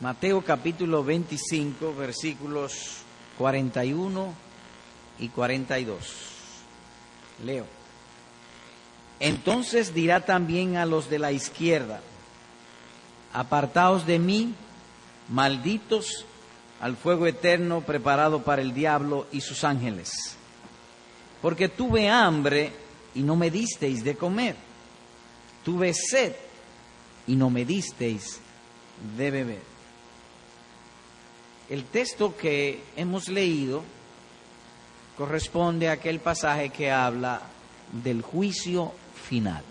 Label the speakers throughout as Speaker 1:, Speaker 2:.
Speaker 1: Mateo capítulo 25, versículos 41 y 42. Leo. Entonces dirá también a los de la izquierda, apartaos de mí, malditos, al fuego eterno preparado para el diablo y sus ángeles. Porque tuve hambre y no me disteis de comer. Tuve sed y no me disteis de beber. El texto que hemos leído corresponde a aquel pasaje que habla del juicio final.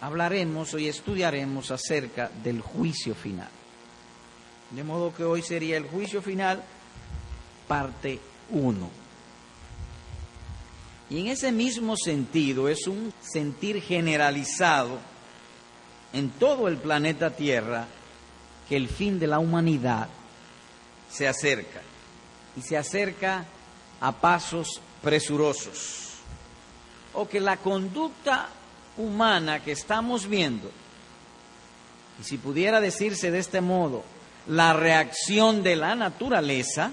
Speaker 1: Hablaremos hoy estudiaremos acerca del juicio final. De modo que hoy sería el juicio final, parte 1. Y en ese mismo sentido es un sentir generalizado en todo el planeta Tierra que el fin de la humanidad se acerca y se acerca a pasos presurosos. O que la conducta humana que estamos viendo, y si pudiera decirse de este modo, la reacción de la naturaleza,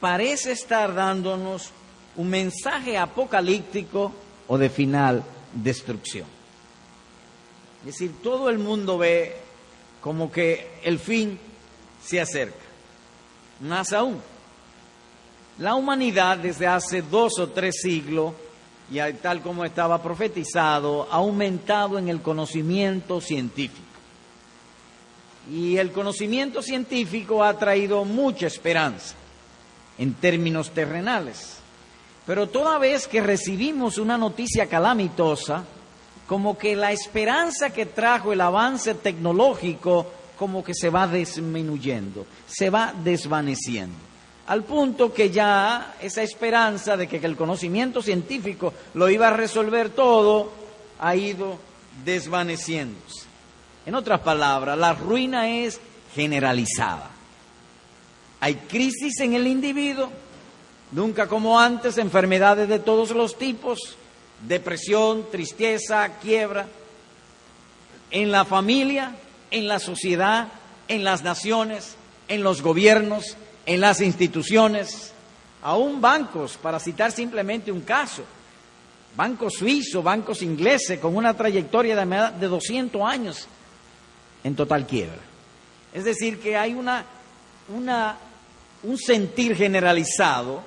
Speaker 1: parece estar dándonos un mensaje apocalíptico o de final destrucción. Es decir, todo el mundo ve como que el fin se acerca más aún. La humanidad desde hace dos o tres siglos, y tal como estaba profetizado, ha aumentado en el conocimiento científico. Y el conocimiento científico ha traído mucha esperanza en términos terrenales. Pero toda vez que recibimos una noticia calamitosa, como que la esperanza que trajo el avance tecnológico como que se va disminuyendo, se va desvaneciendo. Al punto que ya esa esperanza de que el conocimiento científico lo iba a resolver todo ha ido desvaneciéndose. En otras palabras, la ruina es generalizada. Hay crisis en el individuo, nunca como antes, enfermedades de todos los tipos, depresión, tristeza, quiebra. En la familia, en la sociedad, en las naciones, en los gobiernos, en las instituciones, aún bancos, para citar simplemente un caso, bancos suizos, bancos ingleses, con una trayectoria de 200 años en total quiebra. Es decir, que hay una, una, un sentir generalizado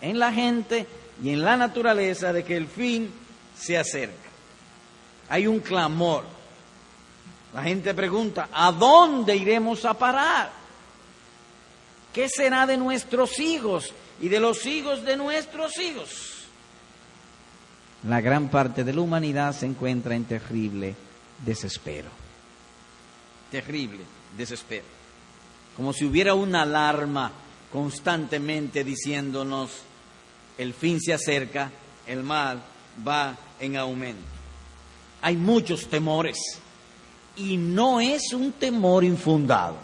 Speaker 1: en la gente y en la naturaleza de que el fin se acerca. Hay un clamor la gente pregunta, ¿a dónde iremos a parar? ¿Qué será de nuestros hijos y de los hijos de nuestros hijos? La gran parte de la humanidad se encuentra en terrible desespero. Terrible desespero. Como si hubiera una alarma constantemente diciéndonos, el fin se acerca, el mal va en aumento. Hay muchos temores y no es un temor infundado.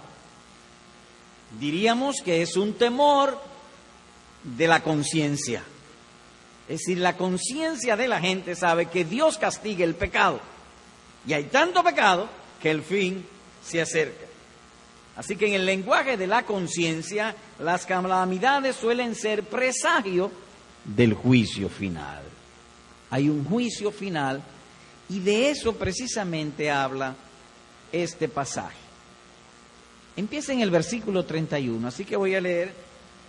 Speaker 1: Diríamos que es un temor de la conciencia. Es decir, la conciencia de la gente sabe que Dios castiga el pecado. Y hay tanto pecado que el fin se acerca. Así que en el lenguaje de la conciencia, las calamidades suelen ser presagio del juicio final. Hay un juicio final y de eso precisamente habla este pasaje. Empieza en el versículo 31, así que voy a leer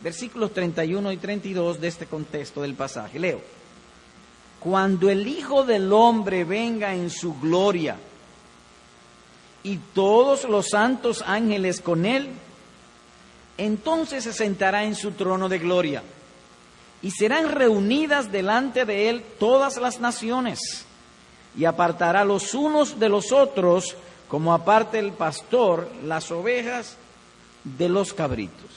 Speaker 1: versículos 31 y 32 de este contexto del pasaje. Leo. Cuando el Hijo del Hombre venga en su gloria y todos los santos ángeles con él, entonces se sentará en su trono de gloria y serán reunidas delante de él todas las naciones y apartará los unos de los otros como aparte el pastor las ovejas de los cabritos.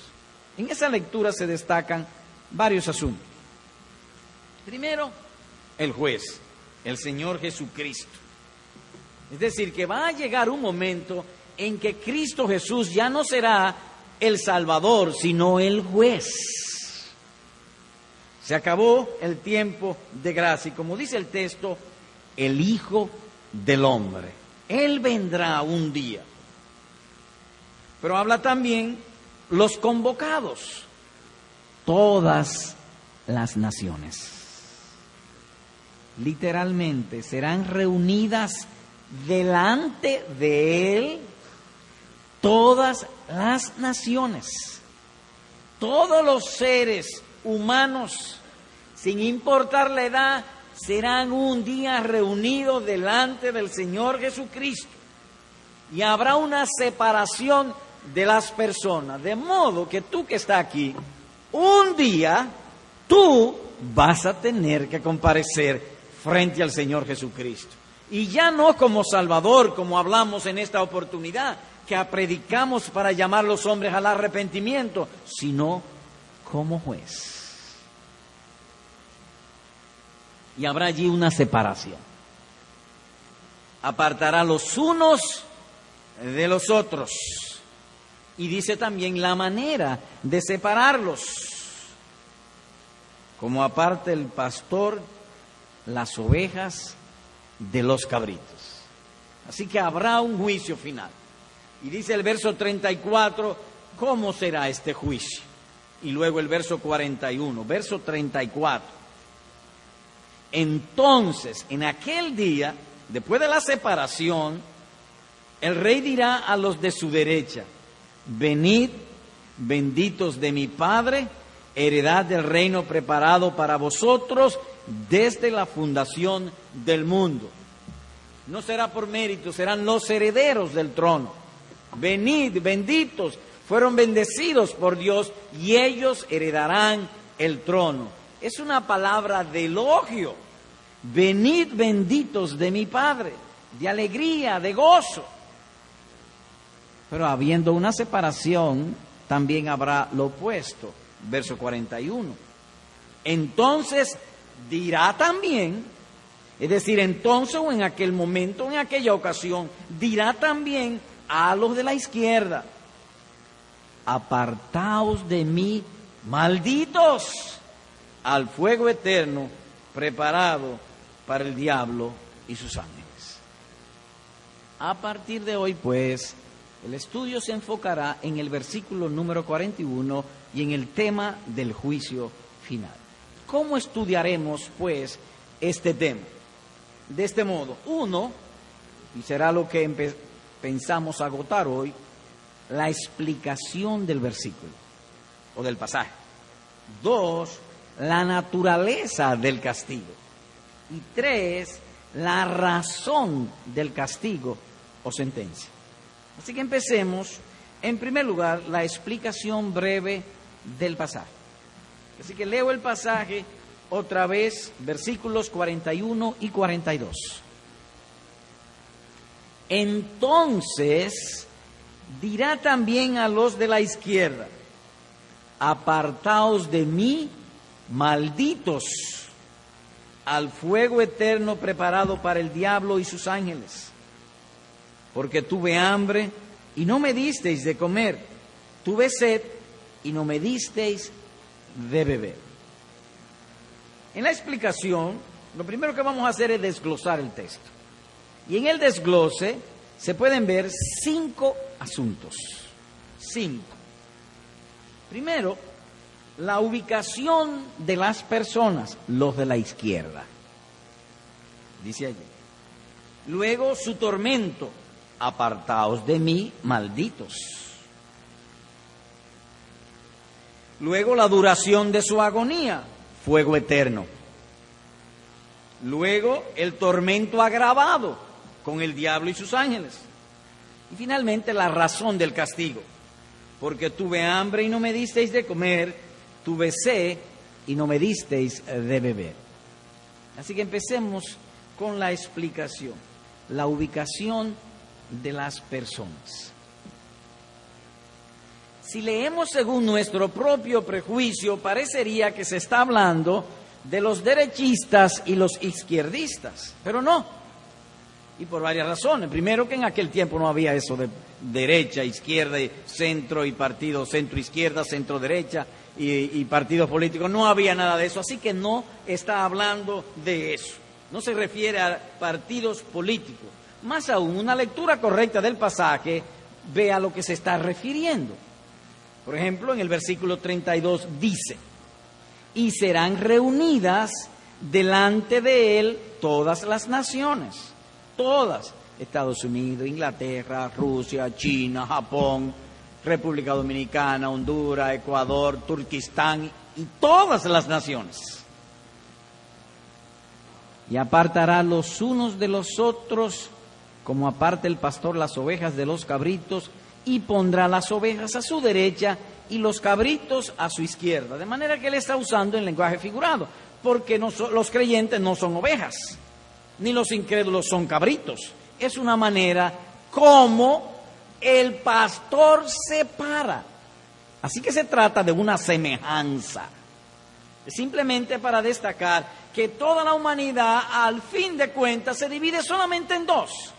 Speaker 1: En esa lectura se destacan varios asuntos. Primero, el juez, el Señor Jesucristo. Es decir, que va a llegar un momento en que Cristo Jesús ya no será el Salvador, sino el juez. Se acabó el tiempo de gracia y como dice el texto, el Hijo del Hombre. Él vendrá un día. Pero habla también los convocados, todas las naciones. Literalmente serán reunidas delante de Él todas las naciones, todos los seres humanos, sin importar la edad, serán un día reunidos delante del Señor Jesucristo. Y habrá una separación de las personas, de modo que tú que estás aquí, un día tú vas a tener que comparecer frente al Señor Jesucristo. Y ya no como Salvador, como hablamos en esta oportunidad, que predicamos para llamar a los hombres al arrepentimiento, sino como juez. Y habrá allí una separación. Apartará los unos de los otros. Y dice también la manera de separarlos. Como aparte el pastor las ovejas de los cabritos. Así que habrá un juicio final. Y dice el verso 34, ¿cómo será este juicio? Y luego el verso 41, verso 34. Entonces, en aquel día, después de la separación, el rey dirá a los de su derecha, venid, benditos de mi Padre, heredad del reino preparado para vosotros desde la fundación del mundo. No será por mérito, serán los herederos del trono. Venid, benditos, fueron bendecidos por Dios y ellos heredarán el trono. Es una palabra de elogio. Venid benditos de mi Padre, de alegría, de gozo. Pero habiendo una separación, también habrá lo opuesto. Verso 41. Entonces dirá también, es decir, entonces o en aquel momento, en aquella ocasión, dirá también a los de la izquierda, apartaos de mí, malditos, al fuego eterno preparado para el diablo y sus ángeles. A partir de hoy, pues, el estudio se enfocará en el versículo número 41 y en el tema del juicio final. ¿Cómo estudiaremos, pues, este tema? De este modo, uno, y será lo que pensamos agotar hoy la explicación del versículo o del pasaje. Dos, la naturaleza del castigo. Y tres, la razón del castigo o sentencia. Así que empecemos, en primer lugar, la explicación breve del pasaje. Así que leo el pasaje otra vez, versículos 41 y 42. Entonces dirá también a los de la izquierda, apartaos de mí, malditos, al fuego eterno preparado para el diablo y sus ángeles, porque tuve hambre y no me disteis de comer, tuve sed y no me disteis de beber. En la explicación, lo primero que vamos a hacer es desglosar el texto. Y en el desglose se pueden ver cinco asuntos. Cinco. Primero, la ubicación de las personas, los de la izquierda. Dice allí. Luego su tormento, apartaos de mí, malditos. Luego la duración de su agonía, fuego eterno. Luego el tormento agravado, con el diablo y sus ángeles. Y finalmente la razón del castigo, porque tuve hambre y no me disteis de comer, tuve sed y no me disteis de beber. Así que empecemos con la explicación, la ubicación de las personas. Si leemos según nuestro propio prejuicio, parecería que se está hablando de los derechistas y los izquierdistas, pero no. Y por varias razones. Primero que en aquel tiempo no había eso de derecha, izquierda, centro y partido, centro izquierda, centro derecha y, y partidos políticos. No había nada de eso. Así que no está hablando de eso. No se refiere a partidos políticos. Más aún, una lectura correcta del pasaje ve a lo que se está refiriendo. Por ejemplo, en el versículo 32 dice, y serán reunidas delante de él todas las naciones, todas, Estados Unidos, Inglaterra, Rusia, China, Japón, República Dominicana, Honduras, Ecuador, Turquistán y todas las naciones. Y apartará los unos de los otros, como aparte el pastor las ovejas de los cabritos, y pondrá las ovejas a su derecha y los cabritos a su izquierda. De manera que él está usando el lenguaje figurado, porque los creyentes no son ovejas, ni los incrédulos son cabritos. Es una manera como el pastor separa. Así que se trata de una semejanza. Simplemente para destacar que toda la humanidad, al fin de cuentas, se divide solamente en dos.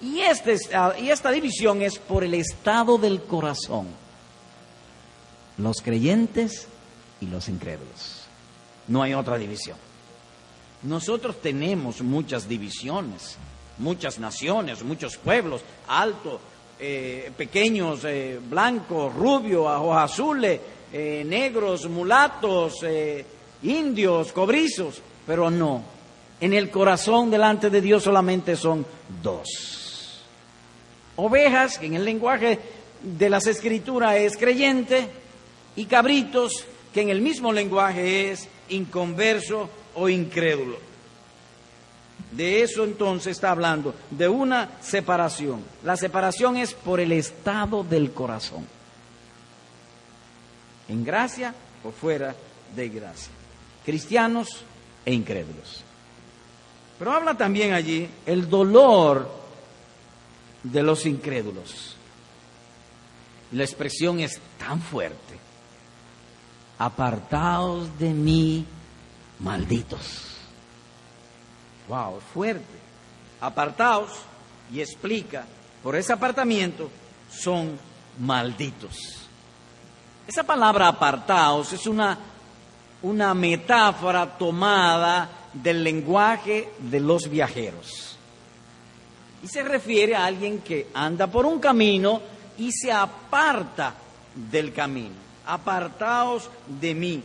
Speaker 1: Y, este, y esta división es por el estado del corazón. Los creyentes y los incrédulos. No hay otra división. Nosotros tenemos muchas divisiones, muchas naciones, muchos pueblos, alto, eh, pequeños, eh, blancos, rubios, ojos azules, eh, negros, mulatos, indios, cobrizos, pero no. En el corazón delante de Dios solamente son dos. Ovejas, que en el lenguaje de las escrituras es creyente, y cabritos, que en el mismo lenguaje es inconverso o incrédulo. De eso entonces está hablando, de una separación. La separación es por el estado del corazón. En gracia o fuera de gracia. Cristianos e incrédulos. Pero habla también allí el dolor de los incrédulos. La expresión es tan fuerte. Apartaos de mí, malditos. Wow, fuerte. Apartaos y explica, por ese apartamiento son malditos. Esa palabra apartaos es una, una metáfora tomada del lenguaje de los viajeros. Y se refiere a alguien que anda por un camino y se aparta del camino. Apartaos de mí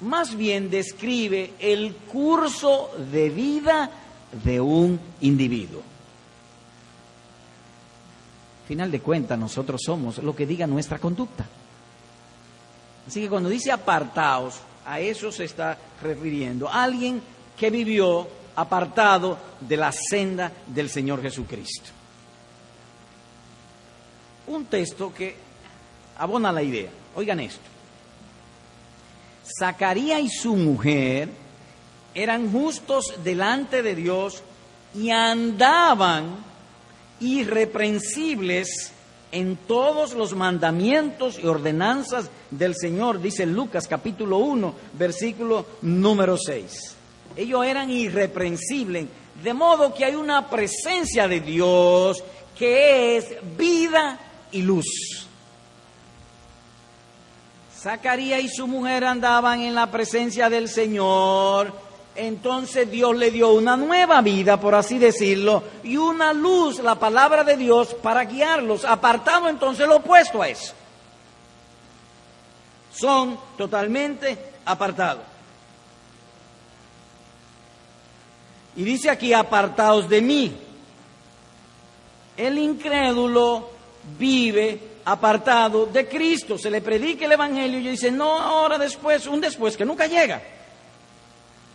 Speaker 1: más bien describe el curso de vida de un individuo. Final de cuentas, nosotros somos lo que diga nuestra conducta. Así que cuando dice apartaos, a eso se está refiriendo. Alguien que vivió apartado de la senda del Señor Jesucristo. Un texto que abona la idea. Oigan esto. Zacarías y su mujer eran justos delante de Dios y andaban irreprensibles en todos los mandamientos y ordenanzas del Señor, dice Lucas capítulo 1, versículo número 6. Ellos eran irreprensibles, de modo que hay una presencia de Dios que es vida y luz. Zacarías y su mujer andaban en la presencia del Señor. Entonces Dios le dio una nueva vida, por así decirlo, y una luz, la palabra de Dios, para guiarlos, apartado entonces lo opuesto a eso. Son totalmente apartados. Y dice aquí, apartados de mí. El incrédulo vive apartado de Cristo. Se le predica el Evangelio y dice, no, ahora después, un después que nunca llega.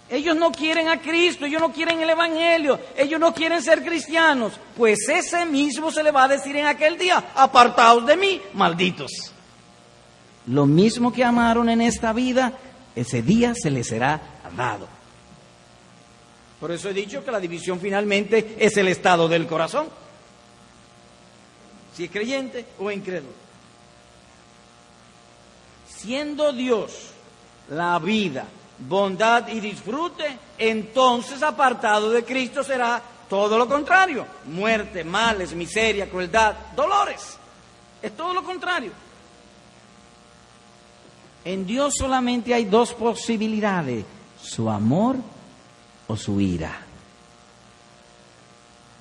Speaker 1: Ellos no quieren a Cristo, ellos no quieren el Evangelio, ellos no quieren ser cristianos. Pues ese mismo se le va a decir en aquel día, apartados de mí, malditos. Lo mismo que amaron en esta vida, ese día se les será dado. Por eso he dicho que la división finalmente es el estado del corazón si es creyente o incrédulo. Siendo Dios la vida, bondad y disfrute, entonces apartado de Cristo será todo lo contrario, muerte, males, miseria, crueldad, dolores. Es todo lo contrario. En Dios solamente hay dos posibilidades, su amor o su ira.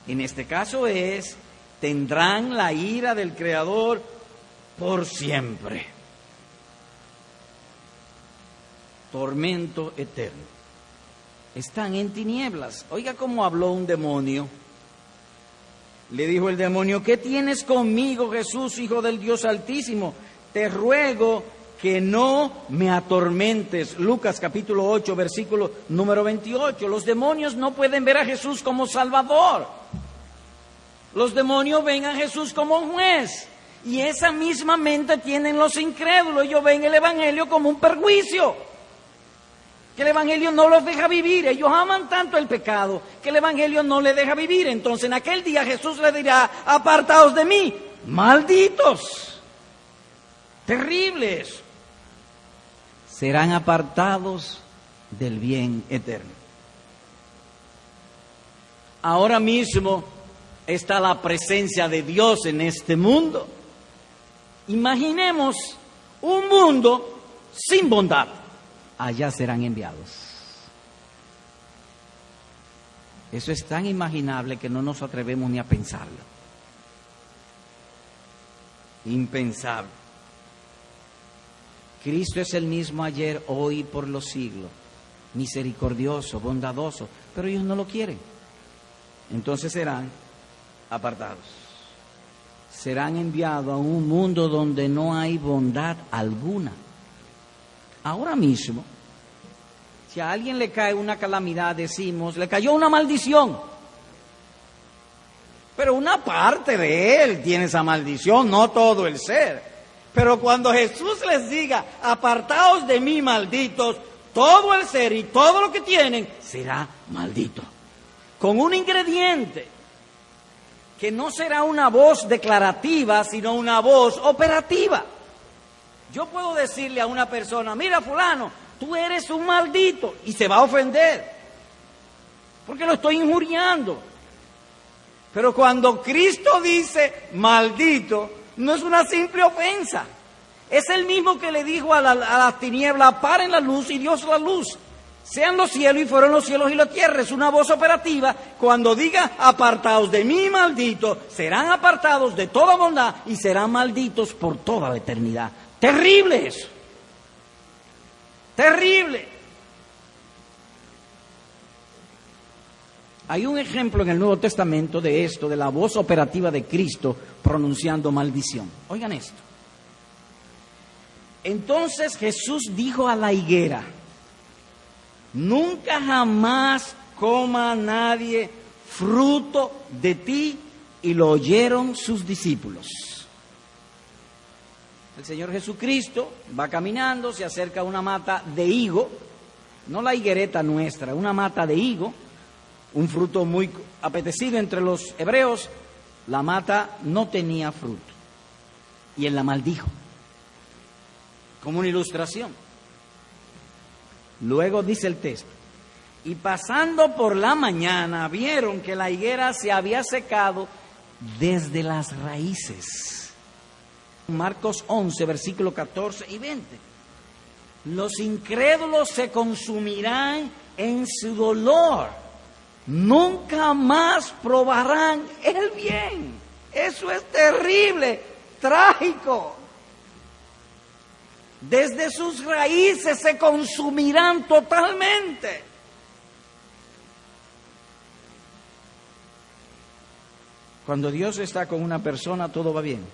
Speaker 1: En este caso es tendrán la ira del Creador por siempre. Tormento eterno. Están en tinieblas. Oiga cómo habló un demonio. Le dijo el demonio, ¿qué tienes conmigo, Jesús, Hijo del Dios Altísimo? Te ruego que no me atormentes. Lucas capítulo 8, versículo número 28. Los demonios no pueden ver a Jesús como Salvador. Los demonios ven a Jesús como un juez. Y esa misma mente tienen los incrédulos. Ellos ven el Evangelio como un perjuicio. Que el Evangelio no los deja vivir. Ellos aman tanto el pecado que el Evangelio no les deja vivir. Entonces en aquel día Jesús le dirá, apartaos de mí, malditos, terribles. Serán apartados del bien eterno. Ahora mismo está la presencia de Dios en este mundo. Imaginemos un mundo sin bondad. Allá serán enviados. Eso es tan imaginable que no nos atrevemos ni a pensarlo. Impensable. Cristo es el mismo ayer, hoy y por los siglos. Misericordioso, bondadoso. Pero ellos no lo quieren. Entonces serán apartados. Serán enviados a un mundo donde no hay bondad alguna. Ahora mismo, si a alguien le cae una calamidad, decimos, le cayó una maldición. Pero una parte de él tiene esa maldición, no todo el ser. Pero cuando Jesús les diga, apartaos de mí, malditos, todo el ser y todo lo que tienen será maldito. Con un ingrediente que no será una voz declarativa, sino una voz operativa. Yo puedo decirle a una persona, mira fulano, tú eres un maldito, y se va a ofender, porque lo estoy injuriando. Pero cuando Cristo dice maldito, no es una simple ofensa. Es el mismo que le dijo a, la, las tinieblas, paren la luz y Dios la luz. Sean los cielos y fueron los cielos y la tierra. Es una voz operativa. Cuando diga apartados de mí, maldito, serán apartados de toda bondad y serán malditos por toda la eternidad. Terrible eso. Terrible. Hay un ejemplo en el Nuevo Testamento de esto, de la voz operativa de Cristo pronunciando maldición. Oigan esto. Entonces Jesús dijo a la higuera, nunca jamás coma nadie fruto de ti, y lo oyeron sus discípulos. El Señor Jesucristo va caminando, se acerca a una mata de higo, no la higuereta nuestra, una mata de higo, un fruto muy apetecido entre los hebreos, la mata no tenía fruto. Y él la maldijo, como una ilustración. Luego dice el texto, y pasando por la mañana vieron que la higuera se había secado desde las raíces. Marcos 11, versículo 14 y 20. Los incrédulos se consumirán en su dolor. Nunca más probarán el bien. Eso es terrible, trágico. Desde sus raíces se consumirán totalmente. Cuando Dios está con una persona, todo va bien.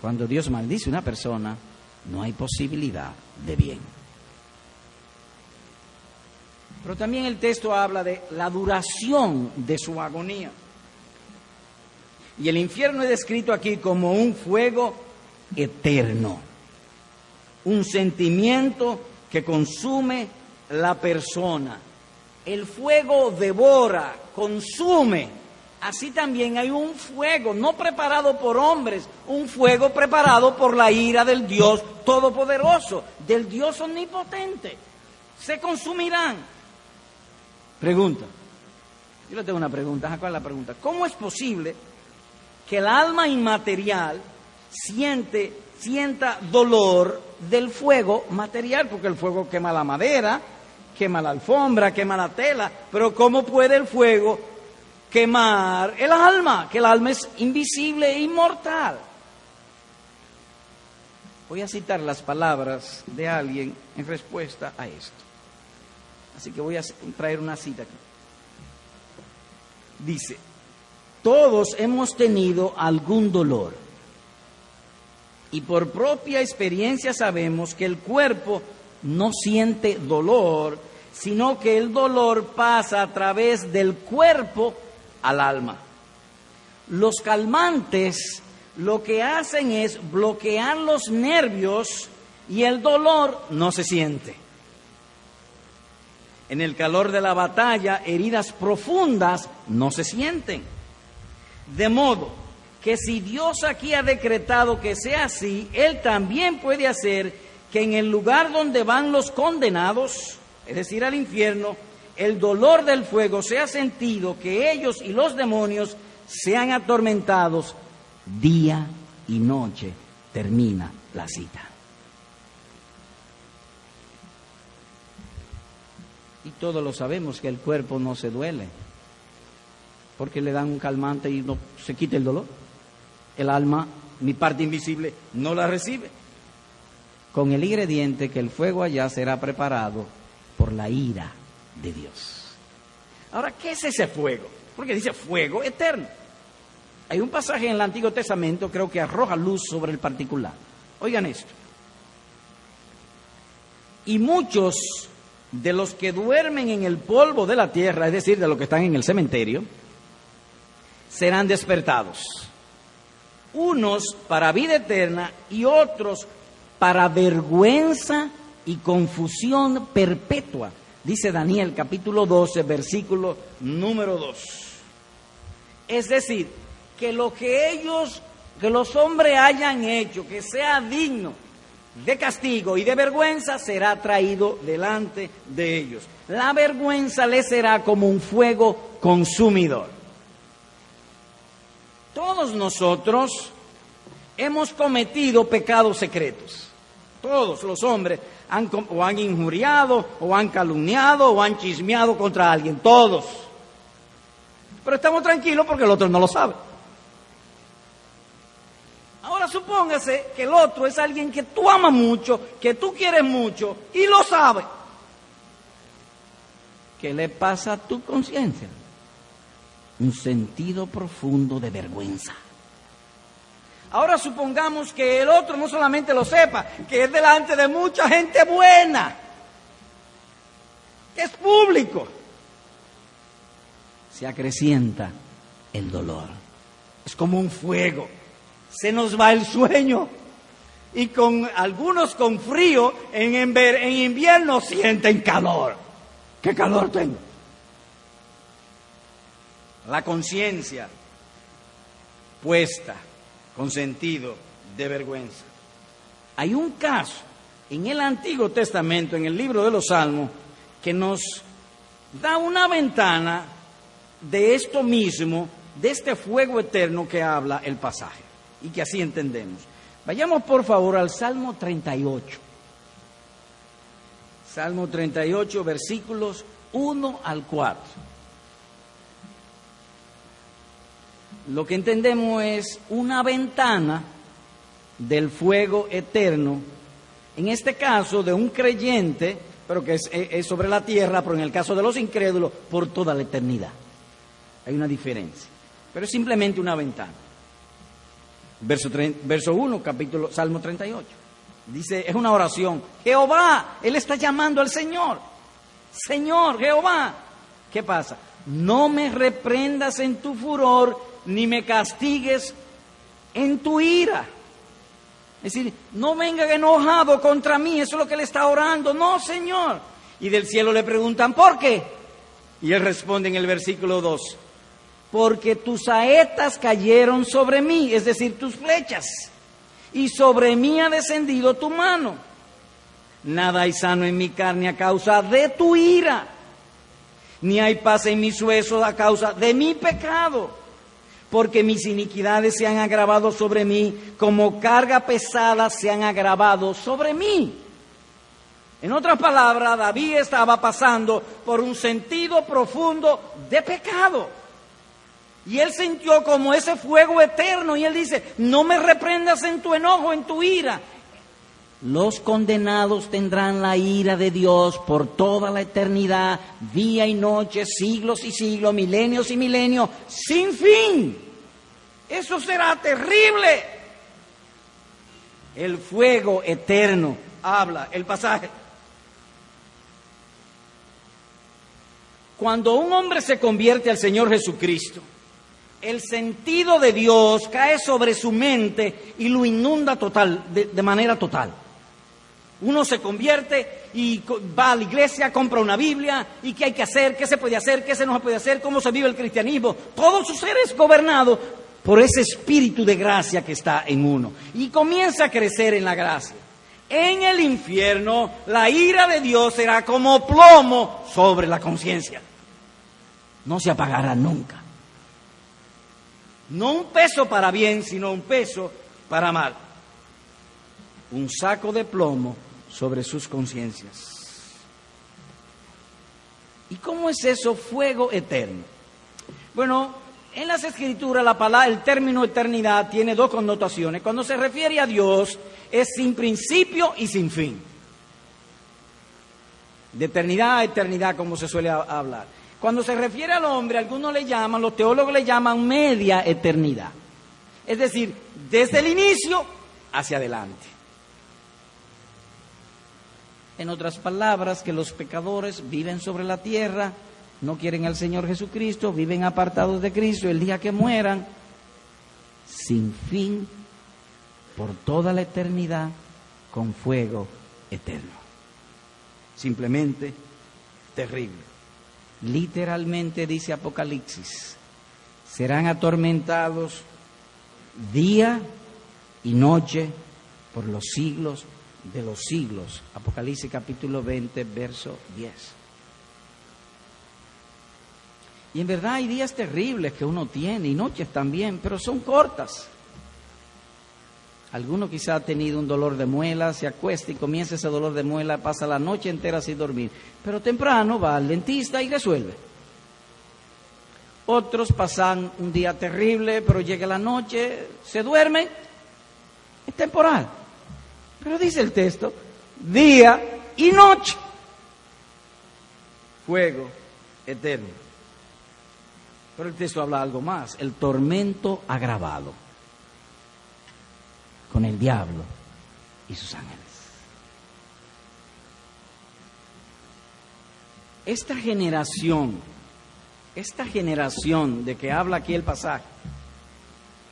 Speaker 1: Cuando Dios maldice a una persona, no hay posibilidad de bien. Pero también el texto habla de la duración de su agonía. Y el infierno es descrito aquí como un fuego eterno, un sentimiento que consume la persona. El fuego devora, consume así también hay un fuego no preparado por hombres, un fuego preparado por la ira del Dios Todopoderoso, del Dios Omnipotente. Se consumirán. Pregunta. Yo le tengo una pregunta. ¿Cuál es la pregunta? ¿Cómo es posible que el alma inmaterial siente, sienta dolor del fuego material? Porque el fuego quema la madera, quema la alfombra, quema la tela. Pero ¿cómo puede el fuego quemar el alma, que el alma es invisible e inmortal. Voy a citar las palabras de alguien en respuesta a esto. Así que voy a traer una cita aquí. Dice, todos hemos tenido algún dolor y por propia experiencia sabemos que el cuerpo no siente dolor, sino que el dolor pasa a través del cuerpo al alma. Los calmantes lo que hacen es bloquear los nervios y el dolor no se siente. En el calor de la batalla, heridas profundas no se sienten. De modo que si Dios aquí ha decretado que sea así, Él también puede hacer que en el lugar donde van los condenados, es decir, al infierno, el dolor del fuego sea sentido, que ellos y los demonios sean atormentados día y noche. Termina la cita. Y todos lo sabemos que el cuerpo no se duele, porque le dan un calmante y no se quita el dolor. El alma, mi parte invisible, no la recibe. Con el ingrediente que el fuego allá será preparado por la ira de Dios. Ahora, ¿qué es ese fuego? Porque dice fuego eterno. Hay un pasaje en el Antiguo Testamento, creo que arroja luz sobre el particular. Oigan esto. Y muchos de los que duermen en el polvo de la tierra, es decir, de los que están en el cementerio, serán despertados. Unos para vida eterna y otros para vergüenza y confusión perpetua. Dice Daniel capítulo 12, versículo número 2. Es decir, que lo que ellos, que los hombres hayan hecho, que sea digno de castigo y de vergüenza, será traído delante de ellos. La vergüenza les será como un fuego consumidor. Todos nosotros hemos cometido pecados secretos. Todos los hombres han, o han injuriado, o han calumniado, o han chismeado contra alguien. Todos. Pero estamos tranquilos porque el otro no lo sabe. Ahora supóngase que el otro es alguien que tú amas mucho, que tú quieres mucho y lo sabe. ¿Qué le pasa a tu conciencia? Un sentido profundo de vergüenza. Ahora supongamos que el otro no solamente lo sepa, que es delante de mucha gente buena, que es público. Se acrecienta el dolor. Es como un fuego. Se nos va el sueño. Y con algunos con frío, en, en invierno sienten calor. ¿Qué calor tengo? La conciencia puesta con sentido de vergüenza. Hay un caso en el Antiguo Testamento, en el libro de los Salmos, que nos da una ventana de esto mismo, de este fuego eterno que habla el pasaje, y que así entendemos. Vayamos por favor al Salmo 38. Salmo 38, versículos 1 al 4. Lo que entendemos es una ventana del fuego eterno, en este caso de un creyente, pero que es, sobre la tierra, pero en el caso de los incrédulos, por toda la eternidad. Hay una diferencia, pero es simplemente una ventana. Verso, verso 1, capítulo, Salmo 38. Dice, es una oración. Jehová, Él está llamando al Señor. Señor, Jehová. ¿Qué pasa? No me reprendas en tu furor ni me castigues en tu ira. Es decir, no venga enojado contra mí, eso es lo que le está orando. No, Señor. Y del cielo le preguntan, ¿por qué? Y él responde en el versículo 2, porque tus saetas cayeron sobre mí, es decir, tus flechas, y sobre mí ha descendido tu mano. Nada hay sano en mi carne a causa de tu ira, ni hay paz en mis huesos a causa de mi pecado porque mis iniquidades se han agravado sobre mí, como carga pesada se han agravado sobre mí. En otras palabras, David estaba pasando por un sentido profundo de pecado. Y él sintió como ese fuego eterno y él dice, no me reprendas en tu enojo, en tu ira. Los condenados tendrán la ira de Dios por toda la eternidad, día y noche, siglos y siglos, milenios y milenios, sin fin. Eso será terrible. El fuego eterno habla el pasaje. Cuando un hombre se convierte al Señor Jesucristo, el sentido de Dios cae sobre su mente y lo inunda total, de, de manera total. Uno se convierte y va a la iglesia, compra una Biblia y qué hay que hacer, qué se puede hacer, qué se no se puede hacer, cómo se vive el cristianismo. Todo su ser es gobernado por ese espíritu de gracia que está en uno y comienza a crecer en la gracia. En el infierno la ira de Dios será como plomo sobre la conciencia. No se apagará nunca. No un peso para bien, sino un peso para mal. Un saco de plomo sobre sus conciencias. ¿Y cómo es eso fuego eterno? Bueno, en las escrituras la palabra, el término eternidad tiene dos connotaciones. Cuando se refiere a Dios es sin principio y sin fin. De eternidad a eternidad, como se suele hablar. Cuando se refiere al hombre, algunos le llaman, los teólogos le llaman media eternidad. Es decir, desde el inicio hacia adelante. En otras palabras, que los pecadores viven sobre la tierra, no quieren al Señor Jesucristo, viven apartados de Cristo, el día que mueran, sin fin, por toda la eternidad, con fuego eterno. Simplemente terrible. Literalmente dice Apocalipsis, serán atormentados día y noche por los siglos de los siglos. Apocalipsis capítulo 20, verso 10. Y en verdad hay días terribles que uno tiene y noches también, pero son cortas. Alguno quizá ha tenido un dolor de muela, se acuesta y comienza ese dolor de muela, pasa la noche entera sin dormir, pero temprano va al dentista y resuelve. Otros pasan un día terrible, pero llega la noche, se duermen, es temporal. Pero dice el texto, día y noche. Fuego eterno. Pero el texto habla algo más, el tormento agravado con el diablo y sus ángeles. Esta generación, esta generación de que habla aquí el pasaje,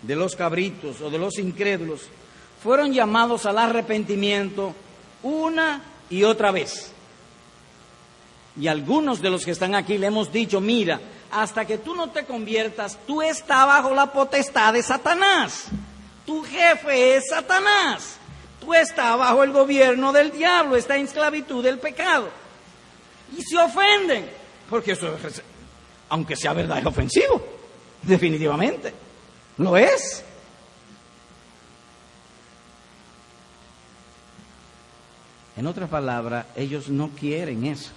Speaker 1: de los cabritos o de los incrédulos, fueron llamados al arrepentimiento una y otra vez. Y algunos de los que están aquí le hemos dicho, mira, hasta que tú no te conviertas, tú estás bajo la potestad de Satanás. Tu jefe es Satanás. Tú estás bajo el gobierno del diablo, está en esclavitud del pecado. Y se ofenden, porque eso, aunque sea verdad, es ofensivo, definitivamente. Lo es. En otras palabras, ellos no quieren eso.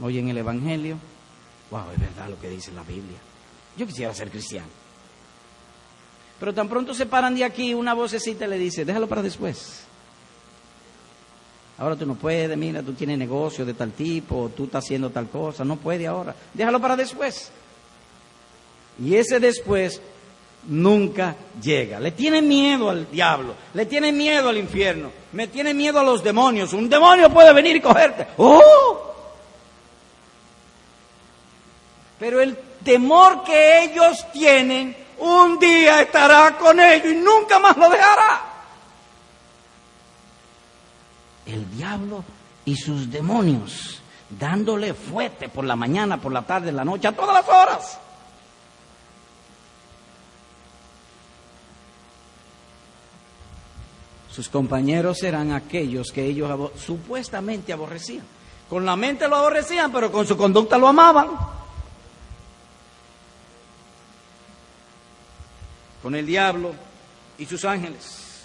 Speaker 1: Oyen el Evangelio, wow, es verdad lo que dice la Biblia. Yo quisiera ser cristiano. Pero tan pronto se paran de aquí, una vocecita le dice, déjalo para después. Ahora tú no puedes, mira, tú tienes negocio de tal tipo, tú estás haciendo tal cosa, no puede ahora. Déjalo para después. Y ese después nunca llega. Le tiene miedo al diablo, le tiene miedo al infierno, me tiene miedo a los demonios. Un demonio puede venir y cogerte. ¡Oh! Pero el temor que ellos tienen, un día estará con ellos y nunca más lo dejará. El diablo y sus demonios dándole fuerte por la mañana, por la tarde, la noche, a todas las horas. Sus compañeros eran aquellos que ellos supuestamente aborrecían. Con la mente lo aborrecían, pero con su conducta lo amaban. Con el diablo y sus ángeles.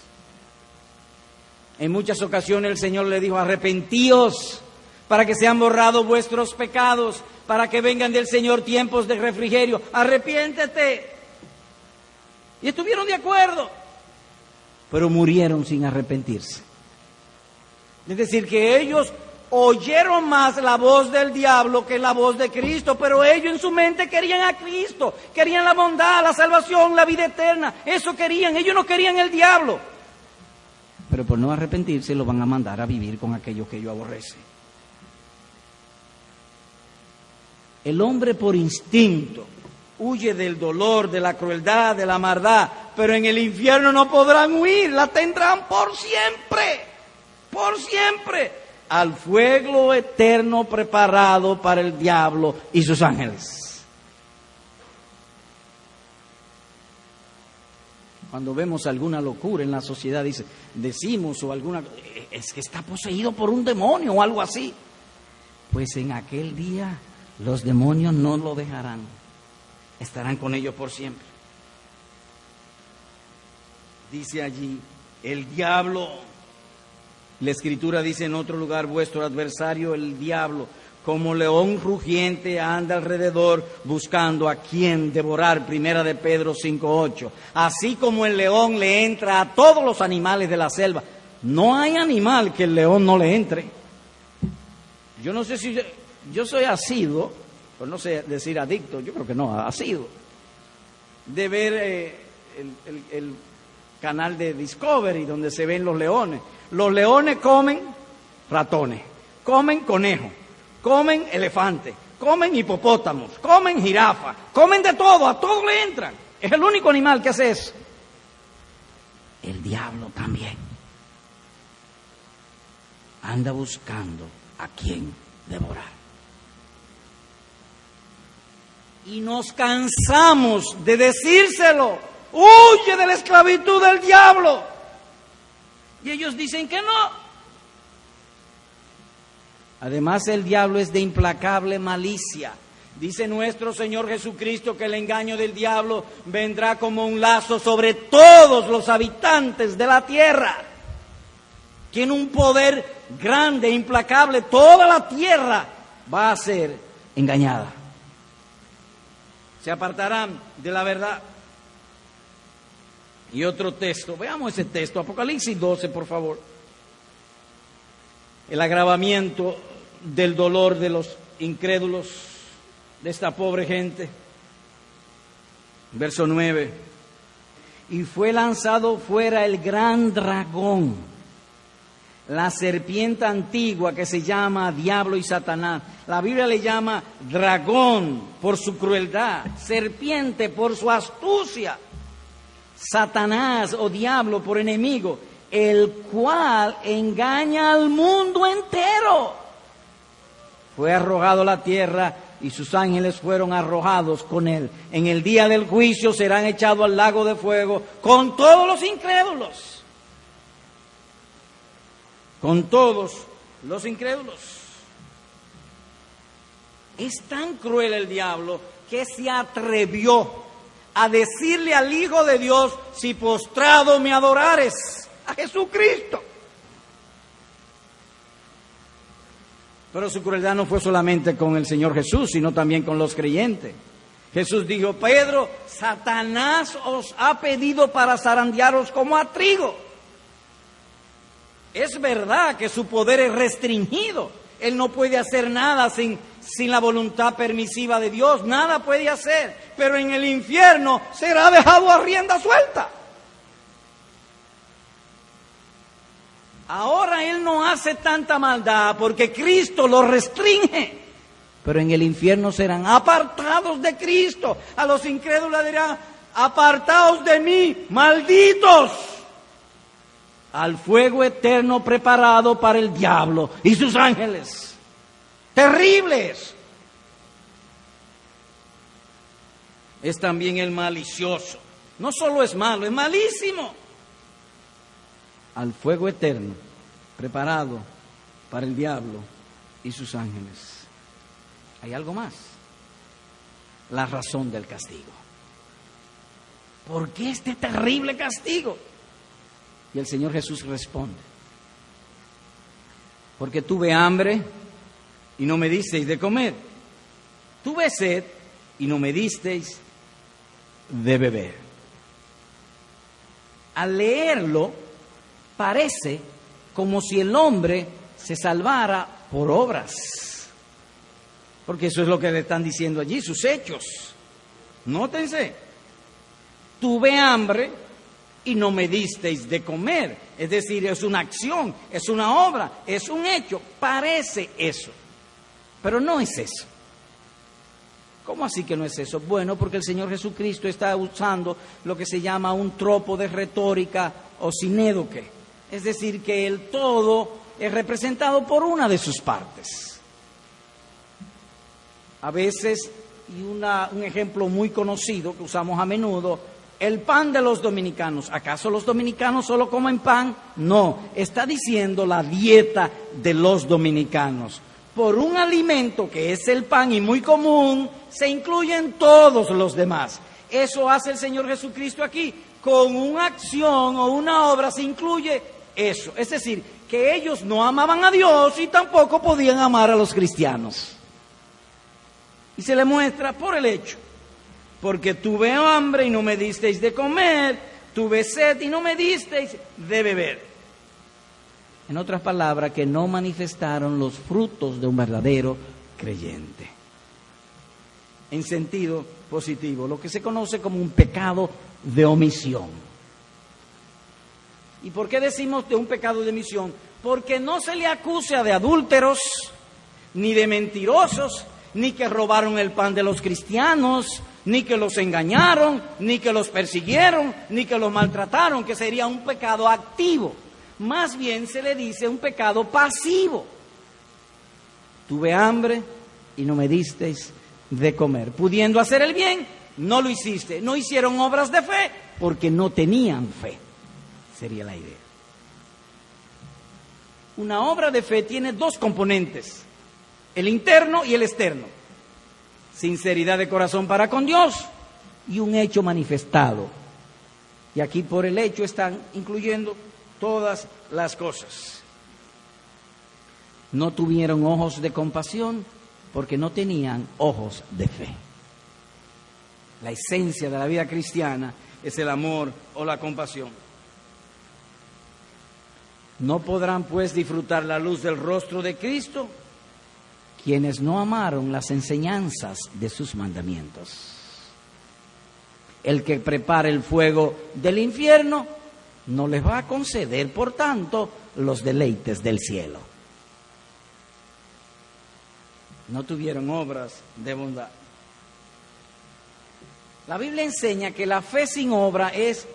Speaker 1: En muchas ocasiones el Señor le dijo, arrepentíos, para que sean borrados vuestros pecados, para que vengan del Señor tiempos de refrigerio. Arrepiéntete. Y estuvieron de acuerdo, pero murieron sin arrepentirse. Es decir, que ellos oyeron más la voz del diablo que la voz de Cristo, pero ellos en su mente querían a Cristo, querían la bondad, la salvación, la vida eterna, eso querían, ellos no querían el diablo. Pero por no arrepentirse lo van a mandar a vivir con aquellos que ellos aborrecen. El hombre por instinto huye del dolor, de la crueldad, de la maldad, pero en el infierno no podrán huir, la tendrán por siempre, por siempre al fuego eterno preparado para el diablo y sus ángeles. Cuando vemos alguna locura en la sociedad, dice, decimos o alguna, es que está poseído por un demonio o algo así. Pues en aquel día los demonios no lo dejarán, estarán con ellos por siempre. Dice allí, el diablo la escritura dice en otro lugar, vuestro adversario, el diablo, como león rugiente anda alrededor buscando a quien devorar. Primera de Pedro 5.8. Así como el león le entra a todos los animales de la selva. No hay animal que el león no le entre. Yo no sé si yo, soy asido, pues no sé decir adicto, yo creo que no, asido, de ver eh, el canal de Discovery donde se ven los leones. Los leones comen ratones, comen conejos, comen elefantes, comen hipopótamos, comen jirafas, comen de todo, a todo le entran. Es el único animal que hace eso. El diablo también anda buscando a quien devorar. Y nos cansamos de decírselo. Huye de la esclavitud del diablo. Y ellos dicen que no. Además el diablo es de implacable malicia. Dice nuestro Señor Jesucristo que el engaño del diablo vendrá como un lazo sobre todos los habitantes de la tierra. Tiene un poder grande, implacable. Toda la tierra va a ser engañada. Se apartarán de la verdad. Y otro texto, veamos ese texto, Apocalipsis 12, por favor. El agravamiento del dolor de los incrédulos, de esta pobre gente. Verso 9. Y fue lanzado fuera el gran dragón, la serpiente antigua que se llama Diablo y Satanás. La Biblia le llama dragón por su crueldad, serpiente por su astucia Satanás o diablo por enemigo, el cual engaña al mundo entero. Fue arrojado a la tierra y sus ángeles fueron arrojados con él. En el día del juicio serán echados al lago de fuego con todos los incrédulos. Con todos los incrédulos. Es tan cruel el diablo que se atrevió a decirle al Hijo de Dios, si postrado me adorares, a Jesucristo. Pero su crueldad no fue solamente con el Señor Jesús, sino también con los creyentes. Jesús dijo, Pedro, Satanás os ha pedido para zarandearos como a trigo. Es verdad que su poder es restringido. Él no puede hacer nada sin sin la voluntad permisiva de Dios, nada puede hacer, pero en el infierno será dejado a rienda suelta. Ahora Él no hace tanta maldad porque Cristo lo restringe, pero en el infierno serán apartados de Cristo. A los incrédulos dirán, apartaos de mí, malditos, al fuego eterno preparado para el diablo y sus ángeles terribles. Es también el malicioso. No solo es malo, es malísimo. Al fuego eterno, preparado para el diablo y sus ángeles. Hay algo más. La razón del castigo. ¿Por qué este terrible castigo? Y el Señor Jesús responde. Porque tuve hambre y no me disteis de comer. Tuve sed y no me disteis de beber. Al leerlo, parece como si el hombre se salvara por obras. Porque eso es lo que le están diciendo allí, sus hechos. Nótense, tuve hambre y no me disteis de comer. Es decir, es una acción, es una obra, es un hecho, parece eso. Pero no es eso. ¿Cómo así que no es eso? Bueno, porque el Señor Jesucristo está usando lo que se llama un tropo de retórica o sinédoque. Es decir, que el todo es representado por una de sus partes. A veces, y un ejemplo muy conocido que usamos a menudo, el pan de los dominicanos. ¿Acaso los dominicanos solo comen pan? No, está diciendo la dieta de los dominicanos por un alimento que es el pan y muy común, se incluyen todos los demás. Eso hace el Señor Jesucristo aquí. Con una acción o una obra se incluye eso. Es decir, que ellos no amaban a Dios y tampoco podían amar a los cristianos. Y se le muestra por el hecho. Porque tuve hambre y no me disteis de comer, tuve sed y no me disteis de beber. En otras palabras, que no manifestaron los frutos de un verdadero creyente. En sentido positivo, lo que se conoce como un pecado de omisión. ¿Y por qué decimos de un pecado de omisión? Porque no se le acusa de adúlteros, ni de mentirosos, ni que robaron el pan de los cristianos, ni que los engañaron, ni que los persiguieron, ni que los maltrataron, que sería un pecado activo más bien se le dice un pecado pasivo. Tuve hambre y no me disteis de comer. Pudiendo hacer el bien, no lo hiciste. No hicieron obras de fe porque no tenían fe. Sería la idea. Una obra de fe tiene dos componentes, el interno y el externo. Sinceridad de corazón para con Dios y un hecho manifestado. Y aquí por el hecho están incluyendo todas las cosas. No tuvieron ojos de compasión porque no tenían ojos de fe. La esencia de la vida cristiana es el amor o la compasión. No podrán pues disfrutar la luz del rostro de Cristo quienes no amaron las enseñanzas de sus mandamientos. El que prepare el fuego del infierno no les va a conceder, por tanto, los deleites del cielo. No tuvieron obras de bondad. La Biblia enseña que la fe sin obra es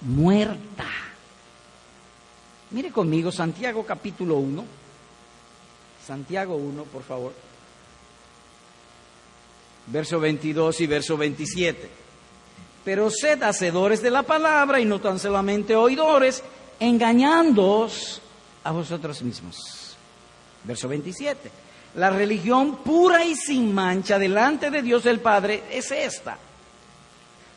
Speaker 1: muerta. Mire conmigo Santiago capítulo 1. Santiago 1, por favor. Verso 22 y verso 27 pero sed hacedores de la palabra y no tan solamente oidores, engañándoos a vosotros mismos. Verso 27. La religión pura y sin mancha delante de Dios el Padre es esta.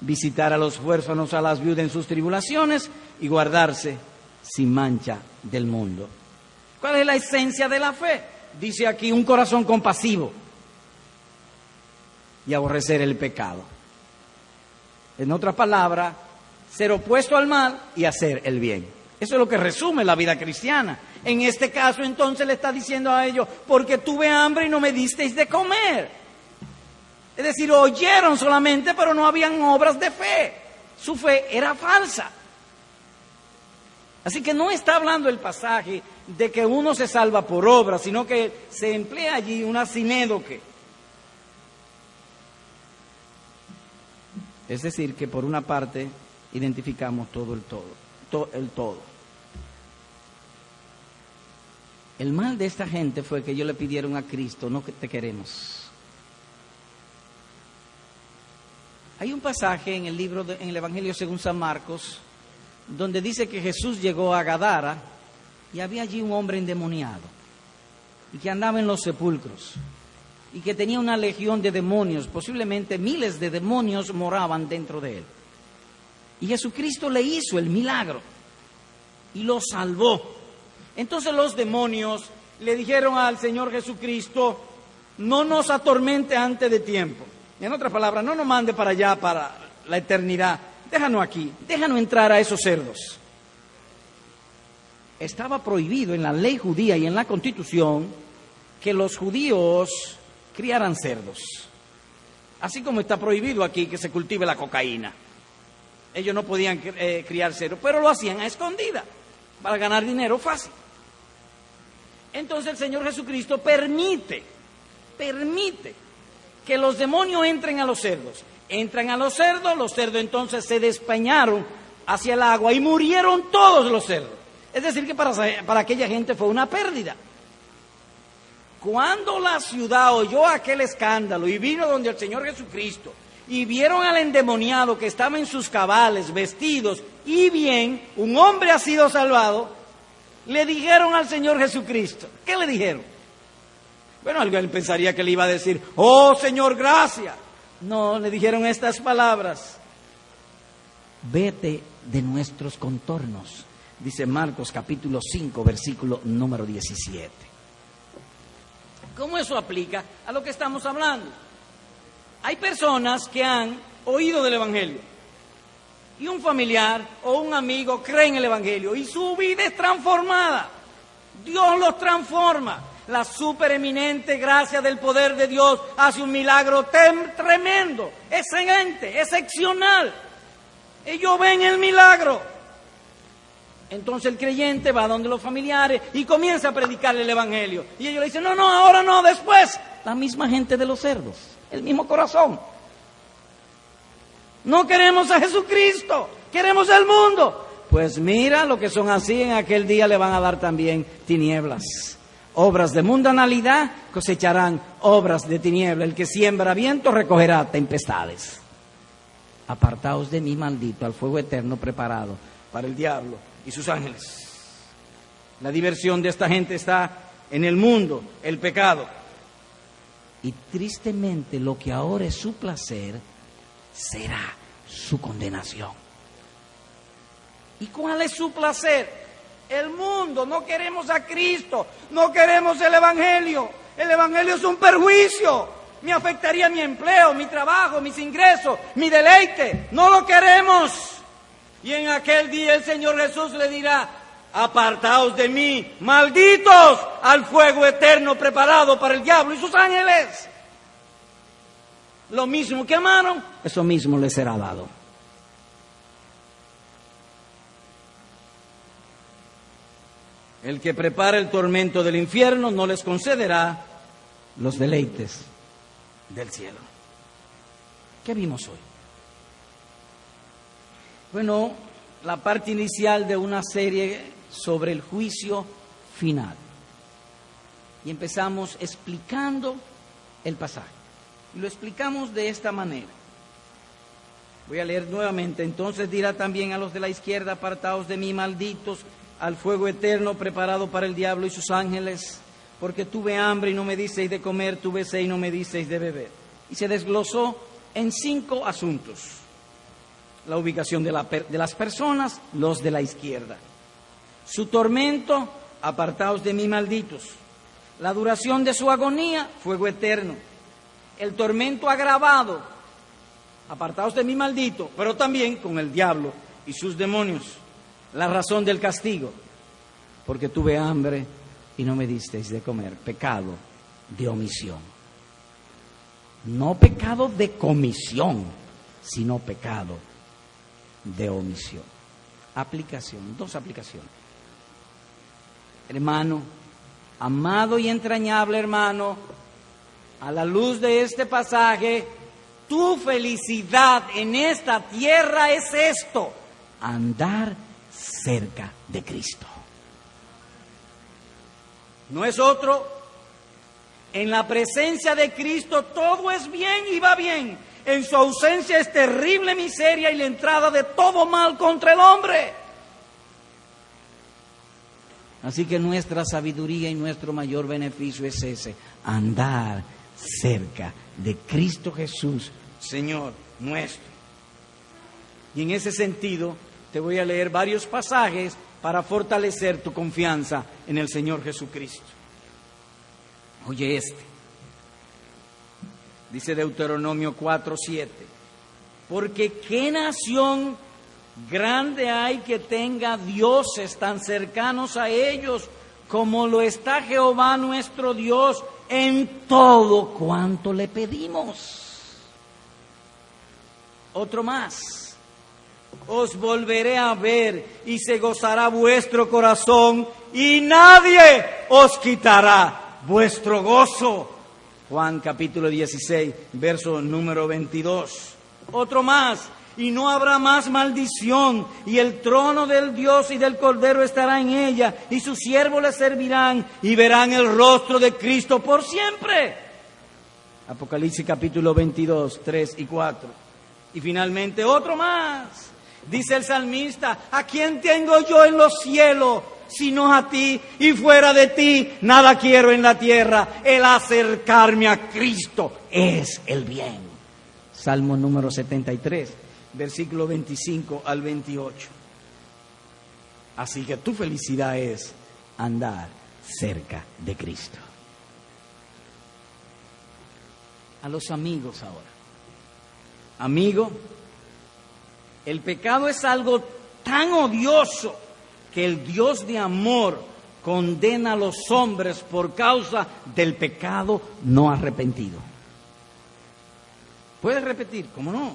Speaker 1: Visitar a los huérfanos, a las viudas en sus tribulaciones y guardarse sin mancha del mundo. ¿Cuál es la esencia de la fe? Dice aquí un corazón compasivo y aborrecer el pecado. En otra palabra, ser opuesto al mal y hacer el bien. Eso es lo que resume la vida cristiana. En este caso, entonces le está diciendo a ellos, porque tuve hambre y no me disteis de comer. Es decir, oyeron solamente, pero no habían obras de fe. Su fe era falsa. Así que no está hablando el pasaje de que uno se salva por obra, sino que se emplea allí una sinédoque. Es decir, que por una parte identificamos todo el todo, el todo. El mal de esta gente fue que ellos le pidieron a Cristo, no te queremos. Hay un pasaje en el libro, en el Evangelio según San Marcos, donde dice que Jesús llegó a Gadara y había allí un hombre endemoniado y que andaba en los sepulcros y que tenía una legión de demonios, posiblemente miles de demonios moraban dentro de él. Y Jesucristo le hizo el milagro y lo salvó. Entonces los demonios
Speaker 2: le dijeron al Señor Jesucristo, no nos atormente antes de tiempo. En otras palabras, no nos mande para allá, para la eternidad. Déjanos aquí, déjanos entrar a esos cerdos. Estaba prohibido en la ley judía y en la constitución que los judíos criaran cerdos. Así como está prohibido aquí que se cultive la cocaína. Ellos no podían eh, criar cerdos, pero lo hacían a escondida para ganar dinero fácil. Entonces el Señor Jesucristo permite, permite que los demonios entren a los cerdos. Entran a los cerdos, los cerdos entonces se despeñaron hacia el agua y murieron todos los cerdos. Es decir, que para, para aquella gente fue una pérdida. Cuando la ciudad oyó aquel escándalo y vino donde el Señor Jesucristo y vieron al endemoniado que estaba en sus cabales, vestidos y bien, un hombre ha sido salvado, le dijeron al Señor Jesucristo. ¿Qué le dijeron? Bueno, alguien pensaría que le iba a decir, oh Señor, gracias. No, le dijeron estas palabras. Vete de nuestros contornos, dice Marcos capítulo 5, versículo número 17. ¿Cómo eso aplica a lo que estamos hablando? Hay personas que han oído del Evangelio y un familiar o un amigo cree en el Evangelio y su vida es transformada. Dios los transforma. La supereminente gracia del poder de Dios hace un milagro tremendo, excelente, excepcional. Ellos ven el milagro. Entonces el creyente va donde los familiares y comienza a predicarle el Evangelio. Y ellos le dicen, no, no, ahora no, después. La misma gente de los cerdos, el mismo corazón. No queremos a Jesucristo, queremos el mundo. Pues mira, lo que son así en aquel día le van a dar también tinieblas. Obras de mundanalidad cosecharán obras de tiniebla. El que siembra viento recogerá tempestades. Apartaos de mí, maldito, al fuego eterno preparado para el diablo y sus ángeles. La diversión de esta gente está en el mundo, el pecado. Y tristemente lo que ahora es su placer será su condenación. ¿Y cuál es su placer? El mundo, no queremos a Cristo, no queremos el Evangelio. El Evangelio es un perjuicio. Me afectaría mi empleo, mi trabajo, mis ingresos, mi deleite. No lo queremos. Y en aquel día el Señor Jesús le dirá, apartaos de mí, malditos, al fuego eterno preparado para el diablo y sus ángeles. Lo mismo que amaron, eso mismo les será dado. El que prepara el tormento del infierno no les concederá los deleites del cielo. ¿Qué vimos hoy? Bueno, la parte inicial de una serie sobre el juicio final. Y empezamos explicando el pasaje. Y lo explicamos de esta manera. Voy a leer nuevamente. Entonces dirá también a los de la izquierda, apartados de mí, malditos, al fuego eterno preparado para el diablo y sus ángeles, porque tuve hambre y no me disteis de comer, tuve sed y no me disteis de beber. Y se desglosó en cinco asuntos la ubicación de, las personas, los de la izquierda. Su tormento, apartados de mí malditos. La duración de su agonía, fuego eterno. El tormento agravado, apartados de mí maldito, pero también con el diablo y sus demonios. La razón del castigo, porque tuve hambre y no me disteis de comer. Pecado de omisión. No pecado de comisión, sino pecado de omisión. Aplicación, dos aplicaciones. Hermano, amado y entrañable hermano, a la luz de este pasaje, tu felicidad en esta tierra es esto, andar cerca de Cristo. No es otro. En la presencia de Cristo todo es bien y va bien. En su ausencia es terrible miseria y la entrada de todo mal contra el hombre. Así que nuestra sabiduría y nuestro mayor beneficio es ese, andar cerca de Cristo Jesús, Señor nuestro. Y en ese sentido te voy a leer varios pasajes para fortalecer tu confianza en el Señor Jesucristo. Oye este. Dice Deuteronomio 4, 7. Porque qué nación grande hay que tenga dioses tan cercanos a ellos como lo está Jehová nuestro Dios en todo cuanto le pedimos. Otro más. Os volveré a ver y se gozará vuestro corazón y nadie os quitará vuestro gozo. Juan capítulo 16, verso número 22. Otro más y no habrá más maldición, y el trono del Dios y del Cordero estará en ella, y sus siervos le servirán, y verán el rostro de Cristo por siempre. Apocalipsis capítulo 22, 3 y 4. Y finalmente otro más. Dice el salmista, ¿a quién tengo yo en los cielos? Sino a ti, y fuera de ti nada quiero en la tierra. El acercarme a Cristo es el bien. Salmo número 73 versículo 25 al 28. Así que tu felicidad es andar cerca de Cristo. A los amigos ahora. Amigo, el pecado es algo tan odioso que el Dios de amor condena a los hombres por causa del pecado no arrepentido. ¿Puedes repetir? ¿Cómo no?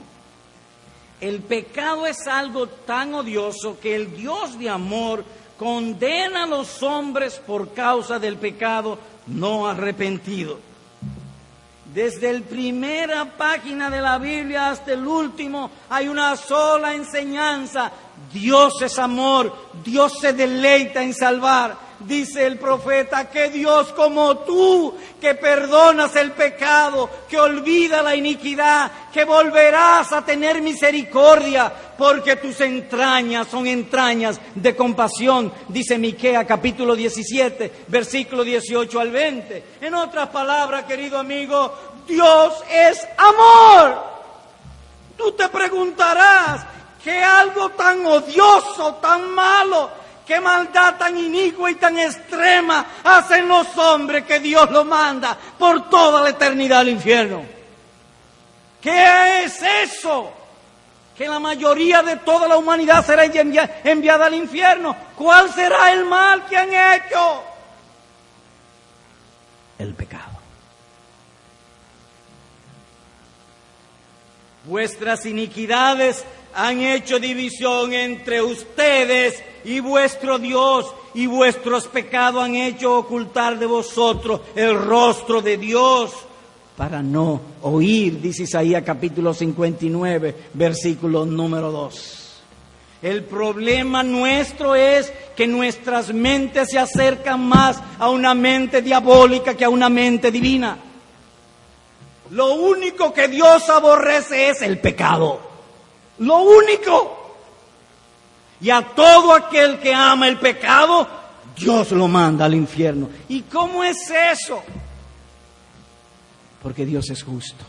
Speaker 2: El pecado es algo tan odioso que el Dios de amor condena a los hombres por causa del pecado no arrepentido. Desde la primera página de la Biblia hasta el último hay una sola enseñanza. Dios es amor, Dios se deleita en salvar dice el profeta, que Dios como tú, que perdonas el pecado, que olvida la iniquidad, que volverás a tener misericordia, porque tus entrañas son entrañas de compasión, dice Miquea capítulo 17, versículo 18 al 20. En otras palabras, querido amigo, Dios es amor. Tú te preguntarás, ¿qué algo tan odioso, tan malo? ¿Qué maldad tan inicua y tan extrema hacen los hombres que Dios lo manda por toda la eternidad al infierno? ¿Qué es eso? Que la mayoría de toda la humanidad será enviada al infierno. ¿Cuál será el mal que han hecho? El pecado. Vuestras iniquidades han hecho división entre ustedes y vuestro Dios, y vuestros pecados han hecho ocultar de vosotros el rostro de Dios para no oír, dice Isaías capítulo 59, versículo número 2. El problema nuestro es que nuestras mentes se acercan más a una mente diabólica que a una mente divina. Lo único que Dios aborrece es el pecado. Lo único. Y a todo aquel que ama el pecado, Dios lo manda al infierno. ¿Y cómo es eso? Porque Dios es justo.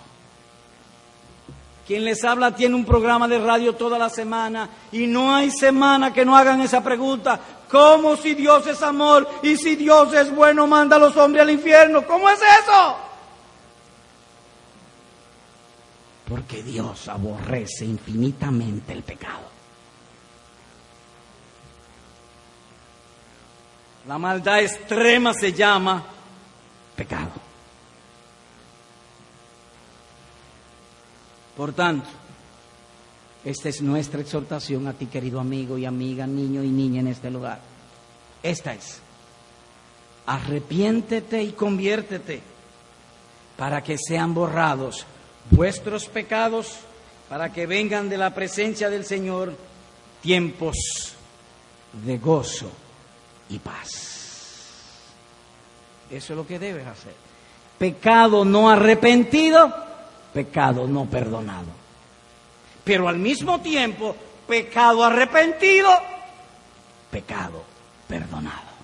Speaker 2: Quien les habla tiene un programa de radio toda la semana y no hay semana que no hagan esa pregunta. ¿Cómo si Dios es amor y si Dios es bueno manda a los hombres al infierno? ¿Cómo es eso? Porque Dios aborrece infinitamente el pecado. La maldad extrema se llama pecado. Por tanto, esta es nuestra exhortación a ti, querido amigo y amiga, niño y niña en este lugar. Esta es, arrepiéntete y conviértete para que sean borrados vuestros pecados, para que vengan de la presencia del Señor tiempos de gozo y paz. Eso es lo que debes hacer. Pecado no arrepentido, pecado no perdonado. Pero al mismo tiempo, pecado arrepentido, pecado perdonado.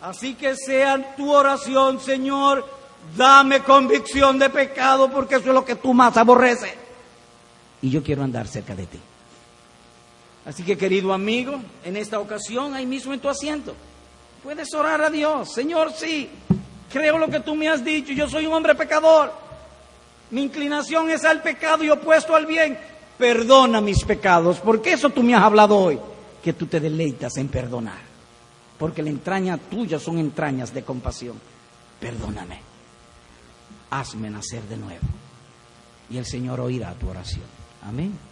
Speaker 2: Así que sea tu oración, Señor, dame convicción de pecado porque eso es lo que tú más aborreces. Y yo quiero andar cerca de ti. Así que querido amigo, en esta ocasión, ahí mismo en tu asiento, Puedes orar a Dios. Señor, sí, creo lo que tú me has dicho. Yo soy un hombre pecador. Mi inclinación es al pecado y opuesto al bien. Perdona mis pecados, porque eso tú me has hablado hoy, que tú te deleitas en perdonar. Porque la entraña tuya son entrañas de compasión. Perdóname. Hazme nacer de nuevo. Y el Señor oirá tu oración. Amén.